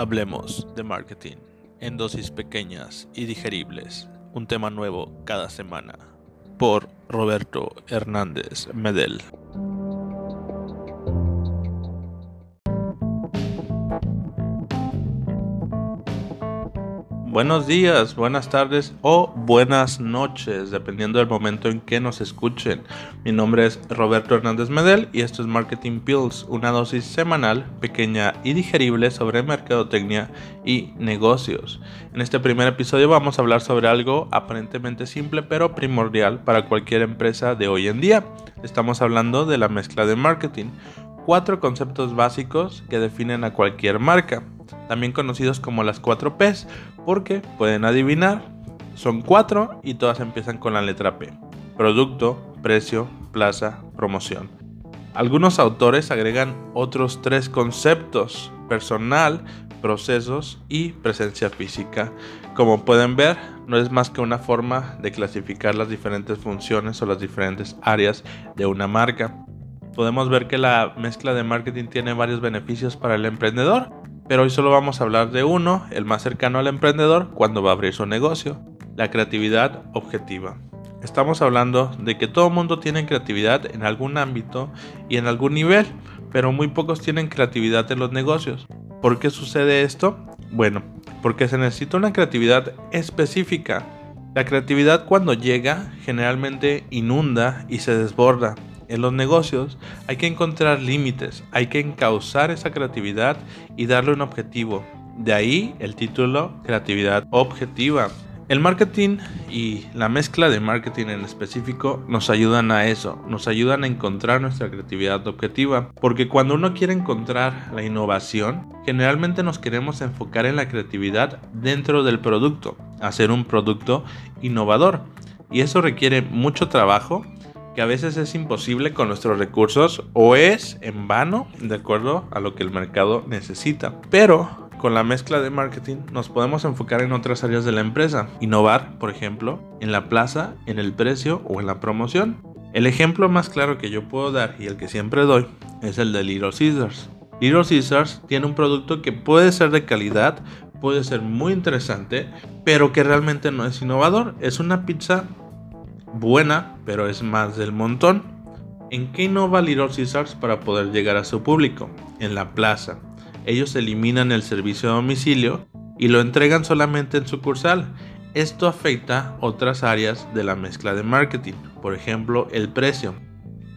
Hablemos de marketing en dosis pequeñas y digeribles. Un tema nuevo cada semana. Por Roberto Hernández Medel. Buenos días, buenas tardes o buenas noches, dependiendo del momento en que nos escuchen. Mi nombre es Roberto Hernández Medel y esto es Marketing Pills, una dosis semanal, pequeña y digerible sobre mercadotecnia y negocios. En este primer episodio vamos a hablar sobre algo aparentemente simple pero primordial para cualquier empresa de hoy en día. Estamos hablando de la mezcla de marketing, cuatro conceptos básicos que definen a cualquier marca también conocidos como las 4 Ps, porque pueden adivinar, son cuatro y todas empiezan con la letra P. Producto, precio, plaza, promoción. Algunos autores agregan otros tres conceptos, personal, procesos y presencia física. Como pueden ver, no es más que una forma de clasificar las diferentes funciones o las diferentes áreas de una marca. Podemos ver que la mezcla de marketing tiene varios beneficios para el emprendedor, pero hoy solo vamos a hablar de uno, el más cercano al emprendedor cuando va a abrir su negocio, la creatividad objetiva. Estamos hablando de que todo mundo tiene creatividad en algún ámbito y en algún nivel, pero muy pocos tienen creatividad en los negocios. ¿Por qué sucede esto? Bueno, porque se necesita una creatividad específica. La creatividad cuando llega generalmente inunda y se desborda en los negocios hay que encontrar límites, hay que encauzar esa creatividad y darle un objetivo. De ahí el título Creatividad Objetiva. El marketing y la mezcla de marketing en específico nos ayudan a eso, nos ayudan a encontrar nuestra creatividad objetiva, porque cuando uno quiere encontrar la innovación, generalmente nos queremos enfocar en la creatividad dentro del producto, hacer un producto innovador, y eso requiere mucho trabajo que a veces es imposible con nuestros recursos o es en vano de acuerdo a lo que el mercado necesita. Pero con la mezcla de marketing nos podemos enfocar en otras áreas de la empresa. Innovar, por ejemplo, en la plaza, en el precio o en la promoción. El ejemplo más claro que yo puedo dar y el que siempre doy es el de Little Caesars. Little Caesars tiene un producto que puede ser de calidad, puede ser muy interesante, pero que realmente no es innovador. Es una pizza buena, pero es más del montón. ¿En qué innova Little Caesars para poder llegar a su público? En la plaza. Ellos eliminan el servicio a domicilio y lo entregan solamente en sucursal. Esto afecta otras áreas de la mezcla de marketing, por ejemplo el precio.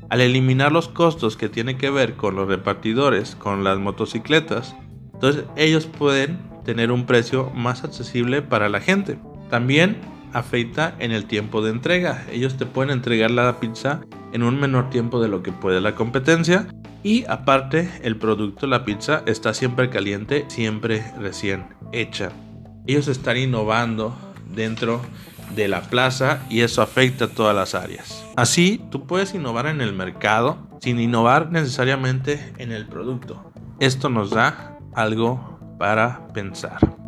Al eliminar los costos que tiene que ver con los repartidores, con las motocicletas, entonces ellos pueden tener un precio más accesible para la gente. También afecta en el tiempo de entrega. Ellos te pueden entregar la pizza en un menor tiempo de lo que puede la competencia. Y aparte, el producto, la pizza, está siempre caliente, siempre recién hecha. Ellos están innovando dentro de la plaza y eso afecta a todas las áreas. Así, tú puedes innovar en el mercado sin innovar necesariamente en el producto. Esto nos da algo para pensar.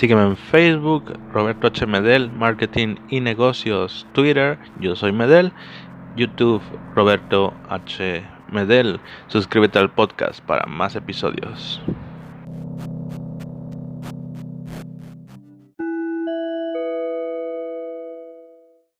Sígueme en Facebook, Roberto H. Medel, Marketing y Negocios, Twitter, yo soy Medel, YouTube, Roberto H. Medel. Suscríbete al podcast para más episodios.